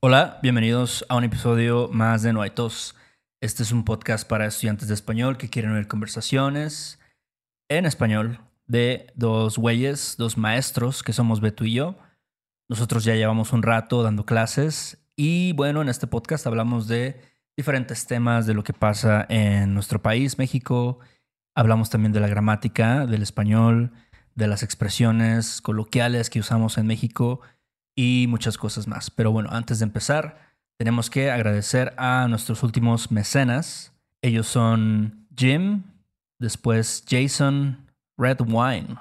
Hola, bienvenidos a un episodio más de No hay tos. Este es un podcast para estudiantes de español que quieren oír conversaciones en español de dos güeyes, dos maestros que somos Beto y yo. Nosotros ya llevamos un rato dando clases y bueno, en este podcast hablamos de diferentes temas de lo que pasa en nuestro país, México. Hablamos también de la gramática del español, de las expresiones coloquiales que usamos en México y muchas cosas más. Pero bueno, antes de empezar, tenemos que agradecer a nuestros últimos mecenas. Ellos son Jim, después Jason, Red Wine.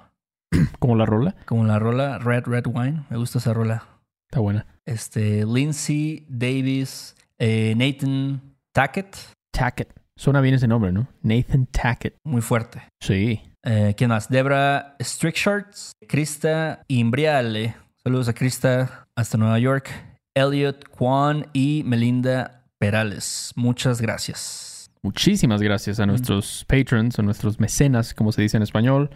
¿Como la rola? Como la rola Red Red Wine. Me gusta esa rola. Está buena. Este, Lindsay Davis, eh, Nathan Tackett. Tackett. Suena bien ese nombre, ¿no? Nathan Tackett. Muy fuerte. Sí. Eh, ¿Quién más? Debra Strickshirts, Krista Imbriale. Saludos a Krista hasta Nueva York. Elliot Kwan y Melinda Perales. Muchas gracias. Muchísimas gracias a nuestros patrons, a nuestros mecenas, como se dice en español,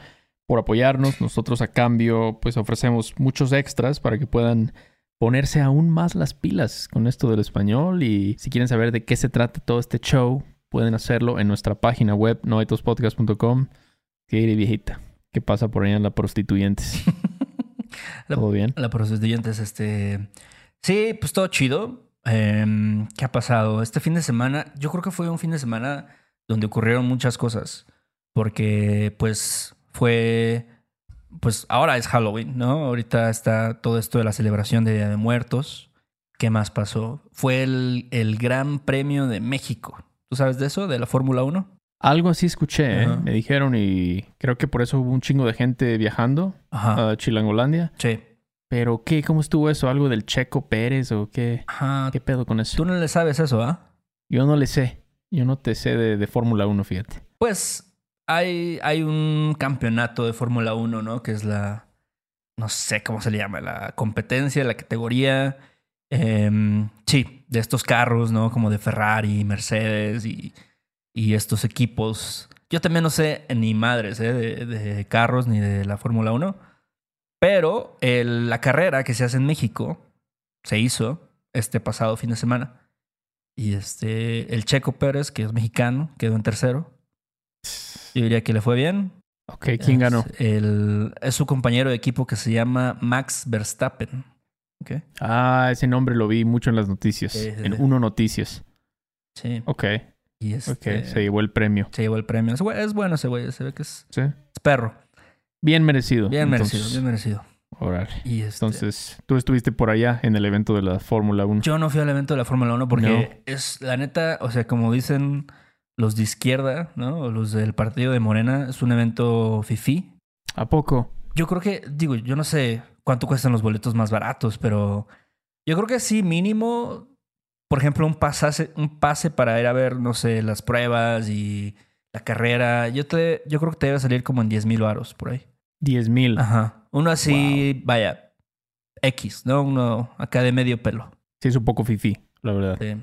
por apoyarnos. Nosotros a cambio, pues ofrecemos muchos extras para que puedan ponerse aún más las pilas con esto del español. Y si quieren saber de qué se trata todo este show, pueden hacerlo en nuestra página web, noetospodcast.com. ¿Qué diré, viejita? ¿Qué pasa por ahí en la prostituyentes? La- ¿Todo bien? La este. Sí, pues todo chido. Em, ¿Qué ha pasado? Este fin de semana, yo creo que fue un fin de semana donde ocurrieron muchas cosas. Porque, pues, fue. Pues ahora es Halloween, ¿no? Ahorita está todo esto de la celebración de Día de Muertos. ¿Qué más pasó? Fue el, el Gran Premio de México. ¿Tú sabes de eso? ¿De la Fórmula 1? Algo así escuché, ¿eh? Me dijeron y creo que por eso hubo un chingo de gente viajando Ajá. a Chilangolandia. sí. Pero ¿qué? ¿Cómo estuvo eso? ¿Algo del Checo Pérez o qué? Ajá. ¿Qué pedo con eso? Tú no le sabes eso, ¿ah? Yo no le sé. Yo no te sé de, de Fórmula 1, fíjate. Pues hay, hay un campeonato de Fórmula 1, ¿no? Que es la, no sé cómo se le llama, la competencia, la categoría, em, sí, de estos carros, ¿no? Como de Ferrari, Mercedes y, y estos equipos. Yo también no sé ni madres, ¿eh? De, de carros ni de la Fórmula 1. Pero el- la carrera que se hace en México se hizo este pasado fin de semana. Y este, el Checo Pérez, que es mexicano, quedó en tercero. Yo diría que le fue bien. Ok, ¿quién ganó? Es, el- es su compañero de equipo que se llama Max Verstappen. ¿Ok? Ah, ese nombre lo vi mucho en las noticias. En. Uno Noticias. Sí. Ok, Y ok. este, Se llevó el premio. se llevó el premio. Es, bu- es bueno ese güey. Se ve que es, Sí. es perro. Bien merecido. Bien Entonces, merecido, bien merecido. Y este, Entonces, tú estuviste por allá en el evento de la Fórmula 1. yo no fui al evento de la Fórmula 1 porque es la neta, o sea, como dicen los de izquierda, ¿no? O los del partido de Morena, es un evento fifí. ¿A poco? Yo creo que, digo, yo no sé cuánto cuestan los boletos más baratos, pero yo creo que sí, mínimo, por ejemplo, un pasase, un pase para ir a ver, no sé, las pruebas y la carrera. Yo te, yo creo que te debe salir como en 10 mil varos por ahí. 10 mil. Ajá. Uno así, vaya, X, ¿no? Uno acá de medio pelo. Sí, es un poco fifí, la verdad. Sí.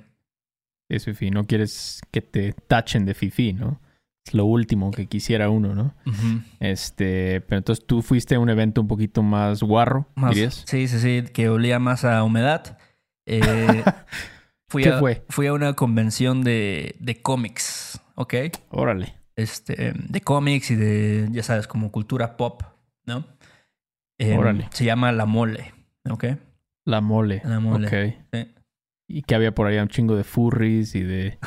Es fifí. No quieres que te tachen de fifí, ¿no? Es lo último que quisiera uno, ¿no? Este, pero entonces tú fuiste a un evento un poquito más guarro, Más- dirías. Sí, sí, sí, que olía más a humedad. Eh, fui, ¿Qué a, fue? fui a una convención de, de cómics, ¿ok? Órale. este, de cómics y de, ya sabes, como cultura pop, ¿no? Eh, Órale. Se llama La Mole, ¿ok? La mole. La mole. Ok. Sí. Y que había por allá un chingo de furries y de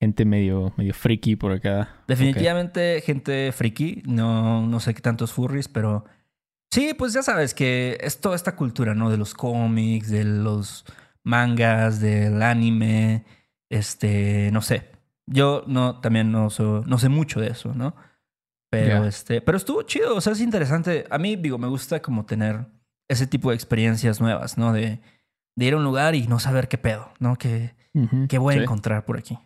gente medio, medio friki por acá. Definitivamente gente friki, no, no sé qué tantos furries, pero sí, pues ya sabes que es toda esta cultura, ¿no? De los cómics, de los mangas, del anime, este, no sé. Yo no, también no, so- no sé mucho de eso, ¿no? Pero este, pero estuvo chido, o sea, es interesante. A mí, digo, me gusta como tener ese tipo de experiencias nuevas, ¿no? De, de ir a un lugar y no saber qué pedo, ¿no? ¿Qué, qué voy a sí. encontrar por aquí?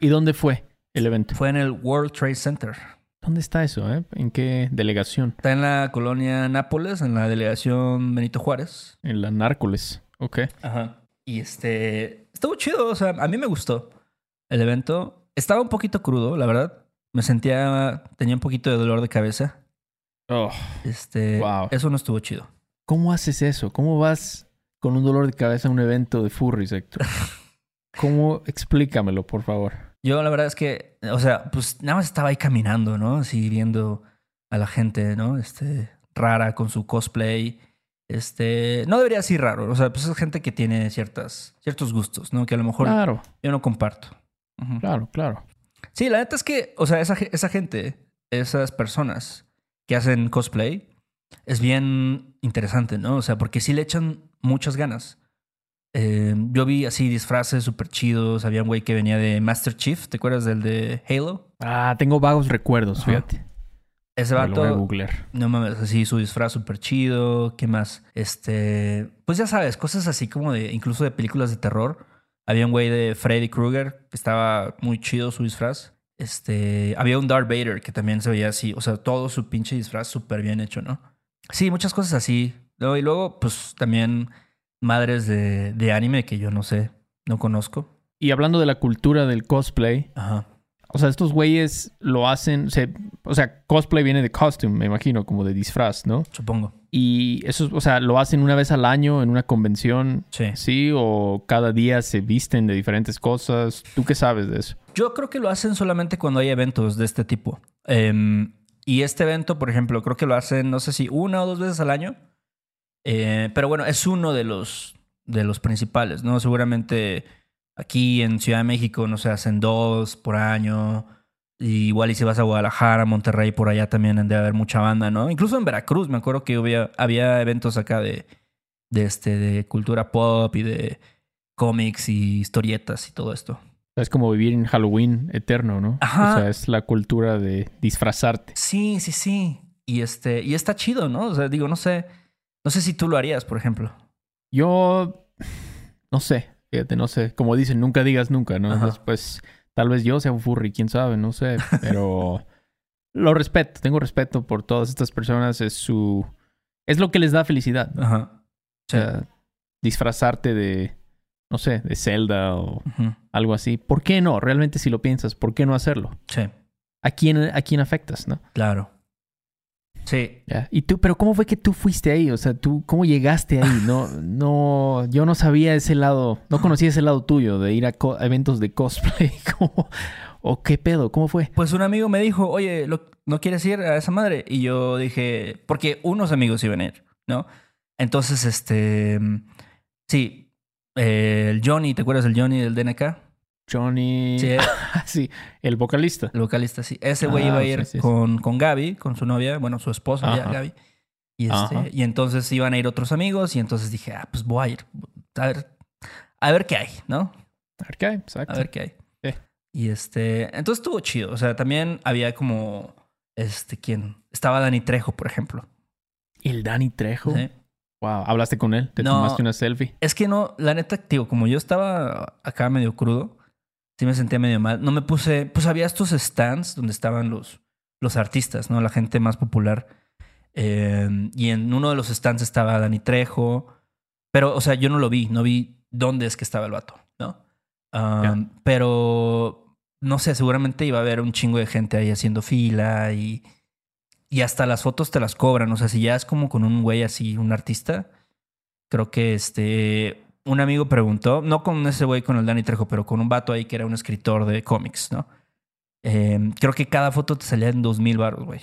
¿Y dónde fue el evento? Fue en el World Trade Center. ¿Dónde está eso, eh? ¿En qué delegación? Está en la colonia Nápoles, en la delegación Benito Juárez. En la Nárcoles. Ok. Ajá. Y este. Estuvo chido, o sea, a mí me gustó el evento. Estaba un poquito crudo, la verdad. Me sentía. Tenía un poquito de dolor de cabeza. Oh, Este. Wow. Eso no estuvo chido. ¿Cómo haces eso? ¿Cómo vas con un dolor de cabeza a un evento de furries, Héctor? ¿Cómo? Explícamelo, por favor. Yo la verdad es que, o sea, pues nada más estaba ahí caminando, ¿no? Así viendo a la gente, ¿no? Este, rara con su cosplay. Este, no debería ser raro, o sea, pues es gente que tiene ciertas, ciertos gustos, ¿no? Que a lo mejor Claro, yo no comparto. Claro, claro. Sí, la neta es que, o sea, esa, esa gente, esas personas que hacen cosplay, es bien interesante, ¿no? O sea, porque sí le echan muchas ganas. Eh, yo vi así disfraces súper chidos. Había un güey que venía de Master Chief, ¿te acuerdas del de Halo? Ah, tengo vagos recuerdos, Ajá. fíjate. Ese Me lo voy a vato, no mames, así su disfraz súper chido. ¿Qué más? Este, pues ya sabes, cosas así como de, incluso de películas de terror. Había un güey de Freddy Krueger que estaba muy chido su disfraz. Este, había un Darth Vader que también se veía así, o sea, todo su pinche disfraz súper bien hecho, ¿no? Sí, muchas cosas así. Y luego, pues también madres de, de anime que yo no sé, no conozco. Y hablando de la cultura del cosplay, Ajá. O sea, estos güeyes lo hacen, se- o sea, cosplay viene de costume, me imagino, como de disfraz, ¿no? Supongo. Y eso, o sea, lo hacen una vez al año en una convención, Sí. ¿sí? O cada día se visten de diferentes cosas. ¿Tú qué sabes de eso? Yo creo que lo hacen solamente cuando hay eventos de este tipo. Em, y este evento, por ejemplo, creo que lo hacen, no sé si una o dos veces al año. Eh, pero bueno, es uno de los, de los principales, ¿no? Seguramente aquí en Ciudad de México, no sé, hacen dos por año. Y igual y si vas a Guadalajara, Monterrey, por allá también han de haber mucha banda, ¿no? Incluso en Veracruz, me acuerdo que había, había eventos acá de, de, este, de cultura pop y de cómics y historietas y todo esto. Es como vivir en Halloween eterno, ¿no? Ajá. O sea, es la cultura de disfrazarte. Sí, sí, sí. Y este, y está chido, ¿no? O sea, digo, no sé, no sé si tú lo harías, por ejemplo. Yo no sé, fíjate, no sé. Como dicen, nunca digas nunca, ¿no? Entonces, pues tal vez yo sea un furry, quién sabe, no sé. Pero lo respeto, tengo respeto por todas estas personas. Es su. Es lo que les da felicidad. ¿no? Ajá. O sea, disfrazarte de. No sé, de Zelda o algo así. ¿Por qué no? Realmente, si lo piensas, ¿por qué no hacerlo? Sí, ¿A quién, a quién afectas, no? claro. Sí. Y tú, pero ¿cómo fue que tú fuiste ahí? O sea, tú, ¿cómo llegaste ahí? No, no, yo no sabía ese lado, no conocía ese lado tuyo de ir a, co- eventos de cosplay. ¿Cómo? ¿O qué pedo? ¿Cómo fue? pues un amigo me dijo, oye, ¿lo- ¿no quieres ir a esa madre? Y yo dije, porque unos amigos iban a ir, ¿no? Entonces, este, sí, eh, el Johnny, ¿te acuerdas del Johnny del DNK? Johnny. Sí, Sí, el vocalista. el vocalista, sí. Ese güey Ah, iba a ir sí, sí. con, con Gaby, con su novia, bueno, su esposa ya. Gaby. Y, este, y entonces iban a ir otros amigos y entonces dije, ah, pues voy a ir. A ver, a ver qué hay, ¿no? A ver qué hay, exacto. A ver qué hay. Sí. Y este, entonces estuvo chido. O sea, también había como, este, ¿quién? Estaba Dani Trejo, por ejemplo. El Danny Trejo. ¿sí? Wow, ¿hablaste con él? ¿Te No. tomaste una selfie? Es que no, la neta, digo, como yo estaba acá medio crudo, sí me sentía medio mal. No me puse, pues había estos stands donde estaban los, los artistas, ¿no? La gente más popular. Eh, y en uno de los stands estaba Dani Trejo. Pero, o sea, yo no lo vi, no vi dónde es que estaba el vato, ¿no? Um. Pero, no sé, seguramente iba a haber un chingo de gente ahí haciendo fila y, y hasta las fotos te las cobran. O sea, si ya es como con un güey así, un artista, creo que este, un amigo preguntó, no con ese güey con el Dani Trejo, pero con un vato ahí que era un escritor de cómics, ¿no? Eh, creo que cada foto te salía en dos mil baros, güey.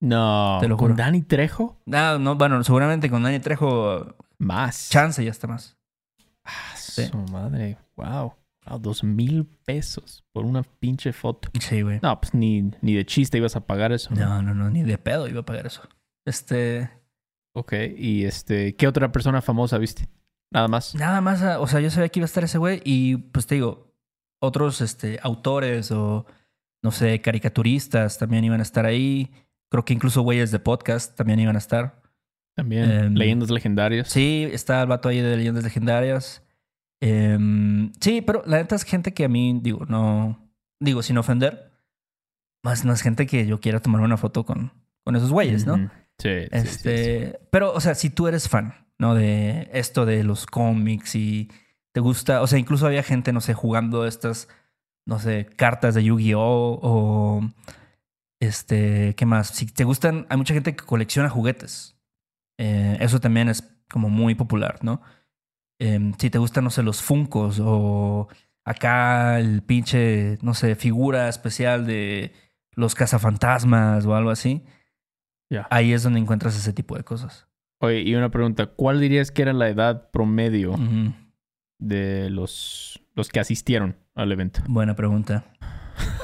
No. Te lo ¿Con. Danny Trejo? No, no, bueno, seguramente con Dani Trejo, Más. chance ya está más. Ah, Sí. su madre. Wow. Wow, dos mil pesos por una pinche foto. Sí, güey. No, pues ni, ni de chiste ibas a pagar eso. No, no, no, ni de pedo iba a pagar eso. Este, Ok, y este, ¿qué otra persona famosa viste? Nada más. nada más, ah, o sea, yo sabía que iba a estar ese güey y pues te digo, otros este, autores o, no sé, caricaturistas también iban a estar ahí. Creo que incluso güeyes de podcast también iban a estar. También Em, leyendas legendarias. Sí, está el vato ahí de leyendas legendarias. Em, sí, pero la neta es gente que a mí, digo, no, digo, sin ofender, más no es gente que yo quiera tomar una foto con, con esos güeyes, ¿no? Sí, sí, sí, sí. Este, pero, o sea, si tú eres fan, ¿no? De esto de los cómics y te gusta, o sea, incluso había gente, no sé, jugando estas, no sé, cartas de Yu-Gi-Oh! o, este, ¿qué más? Si te gustan, hay mucha gente que colecciona juguetes. Eh, eso también es como muy popular, ¿no? em, si te gustan, no sé, los Funcos o acá el pinche, no sé, figura especial de los cazafantasmas o algo así. Ahí es donde encuentras ese tipo de cosas. Oye, y una pregunta, ¿cuál dirías que era la edad promedio de los, los que asistieron al evento? Buena pregunta.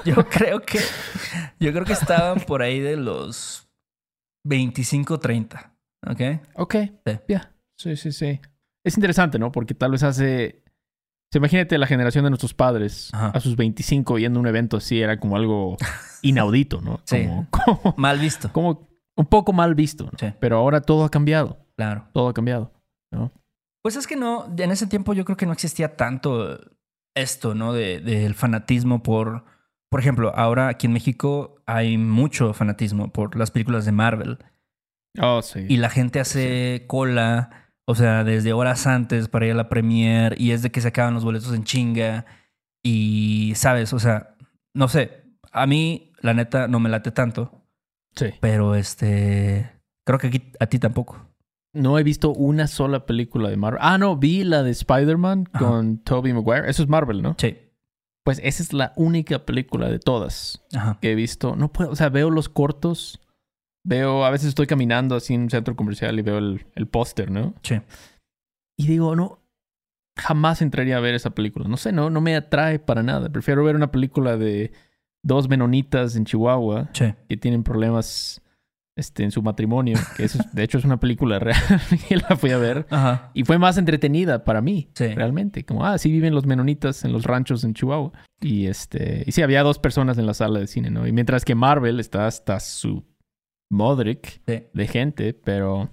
Yo creo que yo creo que estaban por ahí de los 25, 30. ¿Ok? Ok, Sí. ya. Sí, sí, sí. Es interesante, ¿no? Porque tal vez hace... imagínate la generación de nuestros padres Ajá. a sus 25 yendo a un evento así, era como algo inaudito, ¿no? Sí. Como, como, Mal visto. como un poco mal visto, ¿no? Sí. Pero ahora todo ha cambiado, Claro. todo ha cambiado, ¿no? Pues es que no, en ese tiempo yo creo que no existía tanto esto, ¿no? De, del fanatismo por, por ejemplo, ahora aquí en México hay mucho fanatismo por las películas de Marvel Oh, sí. y la gente hace cola, o sea, desde horas antes para ir a la premiere y es de que se acaban los boletos en chinga y, ¿sabes? O sea, no sé, a mí la neta no me late tanto, Sí. pero este, creo que aquí, a ti tampoco. No he visto una sola película de Marvel. Ah, no, vi la de Spider-Man con Tobey Maguire. Eso es Marvel, ¿no? Sí. Pues esa es la única película de todas Ajá. que he visto. No puedo, o sea, veo los cortos. Veo, a veces estoy caminando así en un centro comercial y veo el, el póster, ¿no? Sí. Y digo, no, jamás entraría a ver esa película. No sé, no, no me atrae para nada. Prefiero ver una película de dos menonitas en Chihuahua Sí. que tienen problemas este, en su matrimonio. Que eso, es- de hecho, es una película real y la fui a ver. Ajá. Y fue más entretenida para mí, Sí. realmente. Como, ah, sí viven los menonitas en los ranchos en Chihuahua. Y este, y sí, había dos personas en la sala de cine, ¿no? Y mientras que Marvel está hasta su Modric Sí. de gente, pero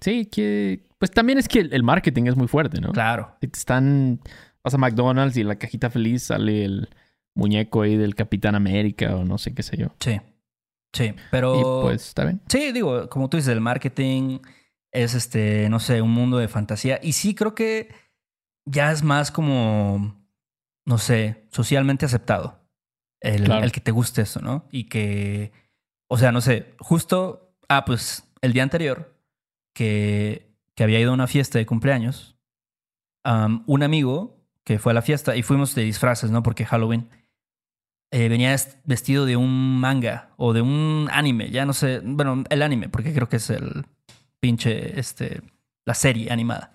sí, que, pues también es que el, marketing es muy fuerte, ¿no? Claro. Están, vas a McDonald's y en la cajita feliz sale el muñeco ahí del Capitán América o no sé qué sé yo. Sí. Sí. Pero. Y pues, está bien. Sí, digo, como tú dices, el marketing es este, no sé, un mundo de fantasía. Y sí creo que ya es más como, no sé, socialmente aceptado. El, Claro. el que te guste eso, ¿no? Y que, o sea, no sé, justo, ah, pues el día anterior que, que había ido a una fiesta de cumpleaños, un amigo que fue a la fiesta y fuimos de disfraces, ¿no? Porque Halloween. Eh, venía est- vestido de un manga o de un anime, ya no sé, bueno, el anime, porque creo que es el pinche, este, la serie animada.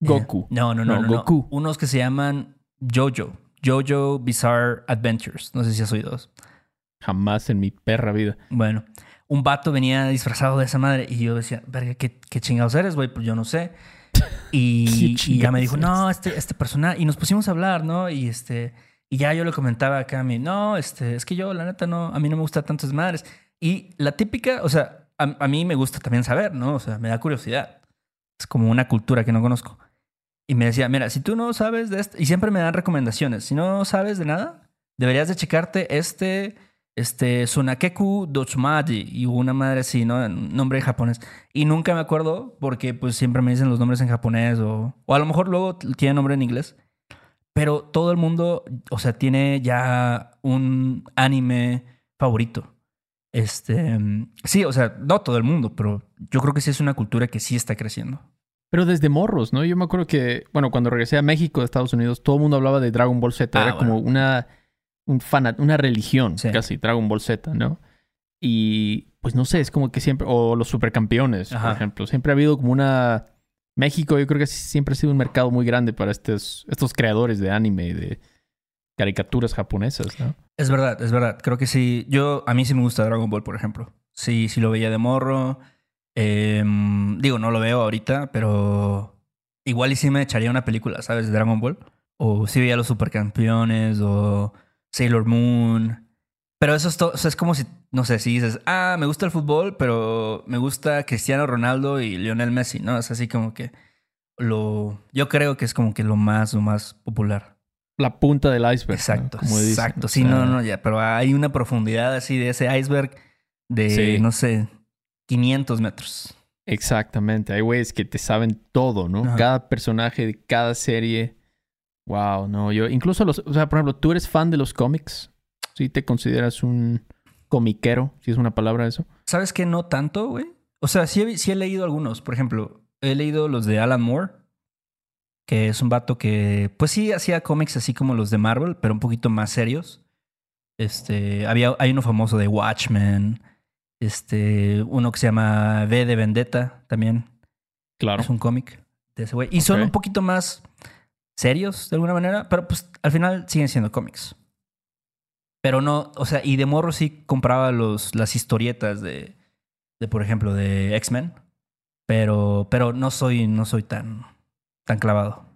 Eh, Goku. no, no, no, No, no, no. Goku. Unos que se llaman Jojo, Jojo Bizarre Adventures, no sé si has oído. Jamás en mi perra vida. Bueno, un vato venía disfrazado de esa madre y yo decía, verga, ¿qué, qué chingados eres, güey? Pues yo no sé. Y, ¿Qué y ya me dijo, no, este, este personaje. Y nos pusimos a hablar, ¿no? Y este, y ya yo le comentaba acá a mí, no, este, es que yo, la neta, no, a mí no me gustan tantas madres. Y la típica, o sea, a, a mí me gusta también saber, ¿no? O sea, me da curiosidad. Es como una cultura que no conozco. Y me decía, mira, si tú no sabes de esto, y siempre me dan recomendaciones, si no sabes de nada, deberías de checarte este, este, Sunakeku Dochumaji, y una madre así, ¿no? Nombre en japonés. Y nunca me acuerdo porque pues siempre me dicen los nombres en japonés o, o a lo mejor luego tiene nombre en inglés. Pero todo el mundo, o sea, tiene ya un anime favorito. Este, sí, o sea, no todo el mundo, pero yo creo que sí es una cultura que sí está creciendo. Pero desde morros, ¿no? Yo me acuerdo que, bueno, cuando regresé a México de Estados Unidos, todo el mundo hablaba de Dragon Ball Z. Ah, Era como una, un fanat, una religión, Sí. casi, Dragon Ball Z, ¿no? Y pues no sé, es como que siempre, o los supercampeones, Ajá. por ejemplo. Siempre ha habido como una. México, yo creo que siempre ha sido un mercado muy grande para estos, estos creadores de anime y de caricaturas japonesas, ¿no? Es verdad, es verdad. Creo que sí. Yo, a mí sí me gusta Dragon Ball, por ejemplo. Sí, sí lo veía de morro. Em, digo, no lo veo ahorita, pero igual y sí me echaría una película, ¿sabes? De Dragon Ball. O sí veía los supercampeones o Sailor Moon. Pero eso es, to- o sea, es como si, no sé, si dices, ah, me gusta el fútbol, pero me gusta Cristiano Ronaldo y Lionel Messi, ¿no? Es así como que lo... Yo creo que es como que lo más, lo más popular. La punta del iceberg. ¿no? Exacto, Como dicen. exacto. Sí, no, no, ya, pero hay una profundidad así de ese iceberg de, Sí. no sé, 500 metros. Exactamente. Hay güeyes que te saben todo, ¿no? Ajá. Cada personaje de cada serie. Wow, no. Yo, incluso los, o sea, por ejemplo, ¿tú eres fan de los cómics? ¿Sí te consideras un comiquero? Si es una palabra eso. ¿Sabes qué? No tanto, güey. O sea, sí he, sí he leído algunos. Por ejemplo, he leído los de Alan Moore, que es un vato que, pues sí, hacía cómics así como los de Marvel, pero un poquito más serios. Este, había, hay uno famoso de Watchmen, este, uno que se llama V de Vendetta también. Claro. Es un cómic de ese güey. Y son un poquito más serios de alguna manera, pero pues al final siguen siendo cómics. Pero no, o sea, y de morro sí compraba los, las historietas de, de por ejemplo, de X-Men. Pero, pero no soy, no soy tan, tan clavado.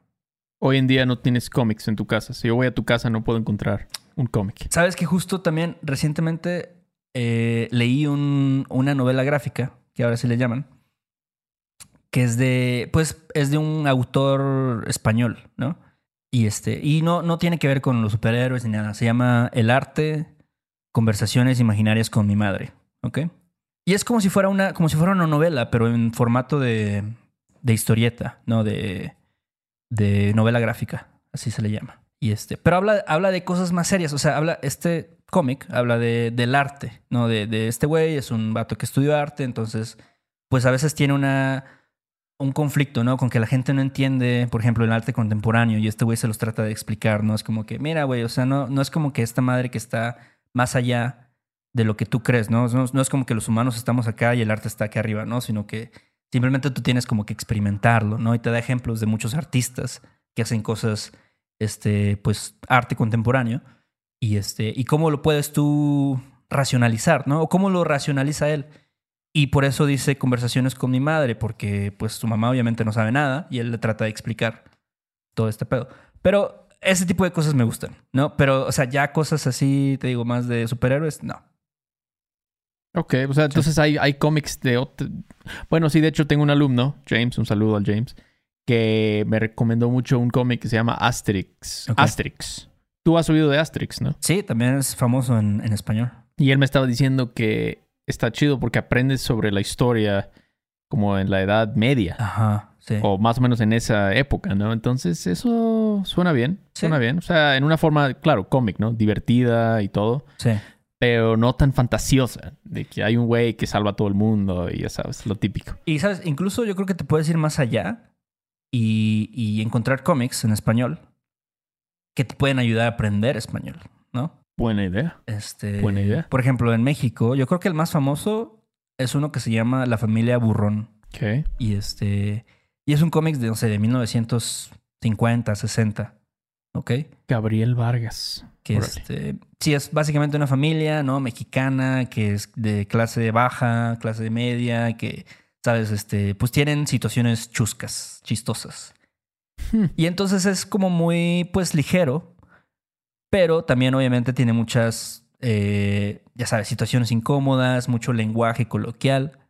Hoy en día no tienes cómics en tu casa. Si yo voy a tu casa no puedo encontrar un cómic. Sabes que justo también recientemente eh, leí un- una novela gráfica, que ahora se le llaman, que es de, pues, es de un autor español, ¿no? Y este, y no, no tiene que ver con los superhéroes ni nada. Se llama El arte, conversaciones imaginarias con mi madre, ¿ok? Y es como si fuera una, como si fuera una novela, pero en formato de, de historieta, ¿no? De, de novela gráfica, así se le llama. Y este, pero habla, habla de cosas más serias. O sea, habla, este cómic habla de, del arte, ¿no? De, de este güey, es un vato que estudió arte, entonces, pues a veces tiene una, un conflicto, ¿no? Con que la gente no entiende, por ejemplo, el arte contemporáneo y este güey se los trata de explicar, ¿no? Es como que, mira, güey, o sea, no, no es como que esta madre que está más allá de lo que tú crees, ¿no? No, es como que los humanos estamos acá y el arte está aquí arriba, ¿no? Sino que simplemente tú tienes como que experimentarlo, ¿no? Y te da ejemplos de muchos artistas que hacen cosas, este, pues, arte contemporáneo y este, y cómo lo puedes tú racionalizar, ¿no? O cómo lo racionaliza él. Y por eso dice conversaciones con mi madre, porque pues su mamá obviamente no sabe nada y él le trata de explicar todo este pedo. Pero ese tipo de cosas me gustan, ¿no? Pero, o sea, ya cosas así, te digo, más de superhéroes, no. Ok, o sea, entonces hay, hay cómics de otro... Bueno, sí, de hecho tengo un alumno, James, un saludo al James, que me recomendó mucho un cómic que se llama Asterix. Asterix. Tú has oído de Asterix, ¿no? Sí, también es famoso en, en español. Y él me estaba diciendo que está chido porque aprendes sobre la historia como en la Edad Media. Ajá, sí. O más o menos en esa época, ¿no? Entonces eso suena bien, Sí. suena bien. O sea, en una forma, claro, cómic, ¿no? Divertida y todo, Sí. pero no tan fantasiosa, de que hay un güey que salva a todo el mundo y ya sabes, lo típico. Y sabes, incluso yo creo que te puedes ir más allá y, y encontrar cómics en español que te pueden ayudar a aprender español, ¿no? Buena idea. Este, Buena idea. Por ejemplo, en México, yo creo que el más famoso es uno que se llama La familia Burrón. Ok. Y este. Y es un cómic de, no sé, de 1950, 60. ¿Ok? Gabriel Vargas. Que Órale. este. Sí, es básicamente una familia, ¿no? Mexicana, que es de clase baja, clase media, que, ¿sabes? Este. Pues tienen situaciones chuscas, chistosas. Hmm. Y entonces es como muy, pues, ligero, pero también obviamente tiene muchas, eh, ya sabes, situaciones incómodas, mucho lenguaje coloquial.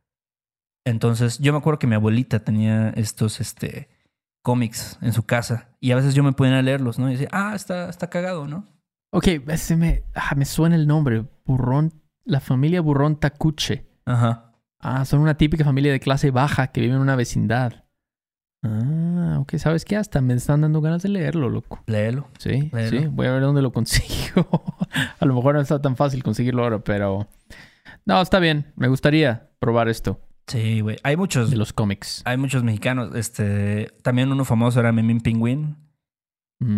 Entonces, yo me acuerdo que mi abuelita tenía estos, este, cómics en su casa y a veces yo me ponía a leerlos, ¿no? Y decía, ah, está, está cagado, ¿no? Ok, ese me, ah, me suena el nombre. Burrón. La familia Burrón Tacuche. Ajá. Ah, son una típica familia de clase baja que vive en una vecindad. Ah, ok. ¿Sabes qué? Hasta me están dando ganas de leerlo, loco. Léelo. Sí, Léelo. sí. Voy a ver dónde lo consigo. a lo mejor no está tan fácil conseguirlo ahora, pero... No, está bien. Me gustaría probar esto Sí, güey. Hay muchos, de los cómics. hay muchos mexicanos. Este, también uno famoso era Memín Pingüín,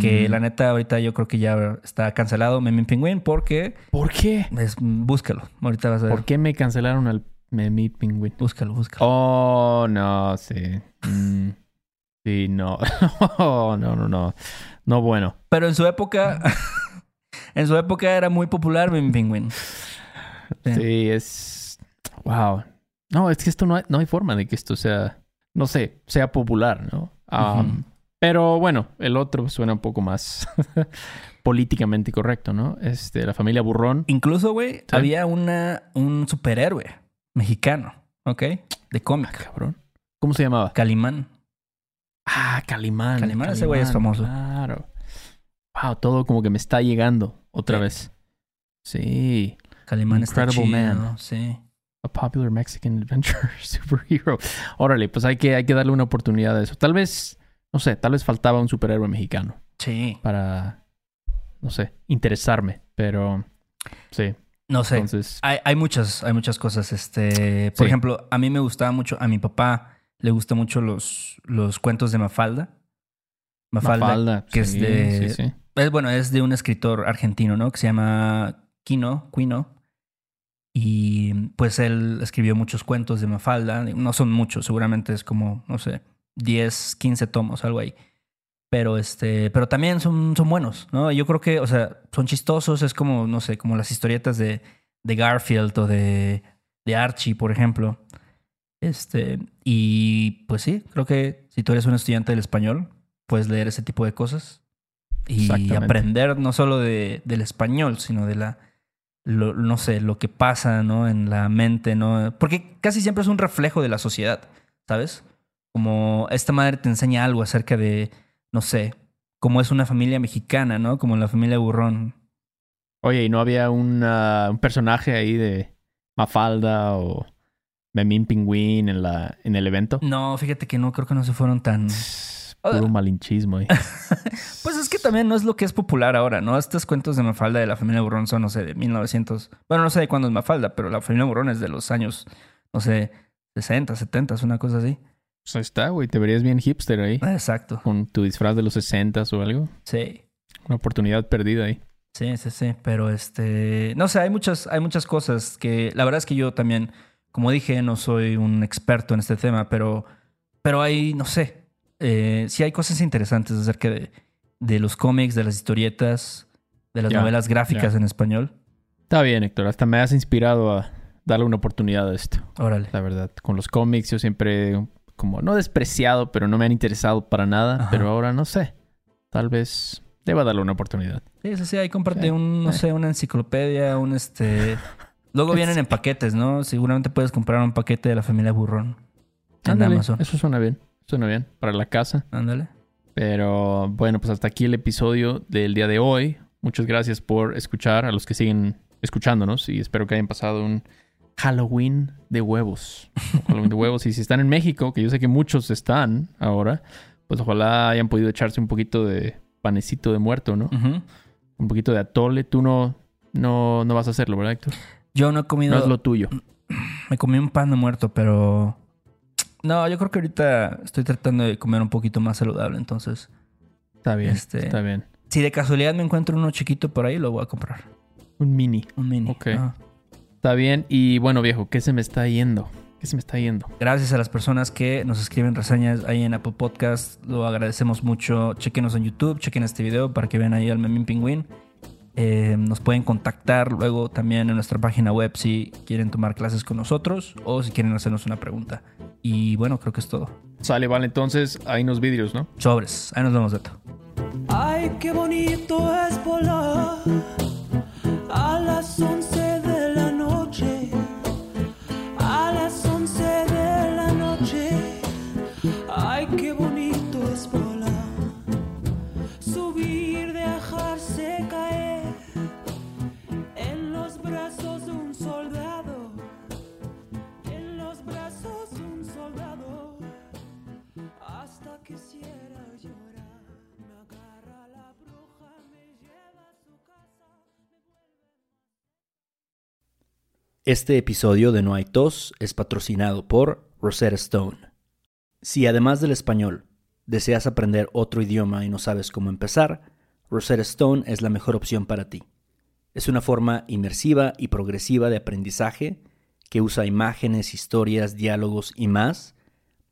que Mm. la neta ahorita yo creo que ya está cancelado Memín Pingüín porque ¿Por qué? Es, búscalo. Ahorita vas a ver. ¿Por qué me cancelaron al Memi Penguin? Búscalo, búscalo. Oh, no, sí. Mm, sí, no. no, no, no. No, bueno. Pero en su época. en su época era muy popular Memín Pingüín. Sí. Sí, es... Wow. No, es que esto no hay, no hay forma de que esto sea, no sé, sea popular, ¿no? Um. Pero bueno, el otro suena un poco más políticamente correcto, ¿no? Este, la familia Burrón. Incluso, güey, había una, un superhéroe mexicano, ¿ok? De Ah, cómic. cabrón. ¿Cómo se llamaba? Calimán. Ah, Calimán. Calimán, ese güey es famoso. Claro. Wow, todo como que me está llegando otra Sí. vez. Sí. Calimán está Incredible chido, Man. ¿no? Sí. A popular Mexican adventure superhero. Órale, pues hay que, hay que darle una oportunidad a eso. Tal vez, no sé, tal vez faltaba un superhéroe mexicano Sí. para, no sé, interesarme. Pero sí, No sé. entonces. Hay, hay muchas, hay muchas cosas. Este, por Sí. ejemplo, a mí me gustaba mucho, a mi papá le gustan mucho los, los cuentos de Mafalda. Mafalda, Mafalda, que sí, es de... sí, sí. es- bueno, es de un escritor argentino, ¿no? Que se llama Quino, Quino. Y pues él escribió muchos cuentos de Mafalda. No son muchos, seguramente es como, no sé, 10, 15 tomos, algo ahí. Pero este, pero también son, son buenos, ¿no? Yo creo que, o sea, son chistosos, es como, no sé, como las historietas de, de Garfield o de, de Archie, por ejemplo. Este, y pues sí, creo que si tú eres un estudiante del español, puedes leer ese tipo de cosas y aprender no solo de, del español, sino de la, lo- no sé, lo que pasa, ¿no? En la mente, ¿no? Porque casi siempre es un reflejo de la sociedad, ¿sabes? Como esta madre te enseña algo acerca de, no sé, cómo es una familia mexicana, ¿no? Como la familia Burrón. Oye, ¿y no había una- un personaje ahí de Mafalda o Memín Pingüín en, la, en el evento? No, fíjate que no, creo que no se fueron tan... Puro malinchismo ahí. Pues es que también no es lo que es popular ahora, ¿no? Estos cuentos de Mafalda de la familia Burrón son, no sé, de 1900. Bueno, no sé de cuándo es Mafalda, pero la familia Burrón es de los años, no sé, 60, 70, es una cosa así. Pues ahí está, güey. Te verías bien hipster ahí. Ah, Exacto. Con tu disfraz de los 60 o algo. Sí. Una oportunidad perdida ahí. Sí, sí, sí. Pero este. No sé, hay muchas, hay muchas cosas que. La verdad es que yo también, como dije, no soy un experto en este tema, pero. Pero hay, no sé. eh, sí hay cosas interesantes acerca de, de los cómics, de las historietas, de las novelas gráficas en español. Está bien, Héctor. Hasta me has inspirado a darle una oportunidad a esto. Órale. La verdad. Con los cómics yo siempre como no despreciado, pero no me han interesado para nada. Ajá. Pero ahora no sé. Tal vez deba darle una oportunidad. Sí, sí, sí, ahí cómprate Sí. un, no Eh. sé, una enciclopedia, un este. Luego vienen en paquetes, ¿no? Seguramente puedes comprar un paquete de la familia Burrón. En Ándale, Amazon. Eso suena bien. Suena bien. Para la casa. Ándale. Pero bueno, pues hasta aquí el episodio del día de hoy. Muchas gracias por escuchar a los que siguen escuchándonos y espero que hayan pasado un Halloween de huevos. Halloween de huevos. Y si están en México, que yo sé que muchos están ahora, pues ojalá hayan podido echarse un poquito de panecito de muerto, ¿no? Un poquito de atole. Tú no, no, no vas a hacerlo, ¿verdad, Héctor? Yo no he comido. No es lo tuyo. Me comí un pan de muerto, pero. No, yo creo que ahorita estoy tratando de comer un poquito más saludable. Entonces, Está bien, Este- está bien. si de casualidad me encuentro uno chiquito por ahí, lo voy a comprar. Un mini. Un mini. Ok. Está bien. Y bueno, viejo, ¿qué se me está yendo? ¿Qué se me está yendo? Gracias a las personas que nos escriben reseñas ahí en Apple Podcast. Lo agradecemos mucho. Chequenos en YouTube, chequen este video para que vean ahí al Memín Pingüín. Eh, nos pueden contactar luego también en nuestra página web si quieren tomar clases con nosotros o si quieren hacernos una pregunta. Y bueno, creo que es todo. Sale, vale, entonces hay unos vidrios, ¿no? Sobres. Ahí nos vemos, Beto. Ay, qué bonito es volar Quisiera llorar. Me agarra la bruja, me lleva a su casa. Este episodio de No hay tos es patrocinado por Rosetta Stone. Si además del español deseas aprender otro idioma y no sabes cómo empezar, Rosetta Stone es la mejor opción para ti. Es una forma inmersiva y progresiva de aprendizaje que usa imágenes, historias, diálogos y más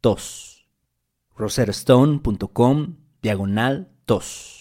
tos. rosettastone.com diagonal tos.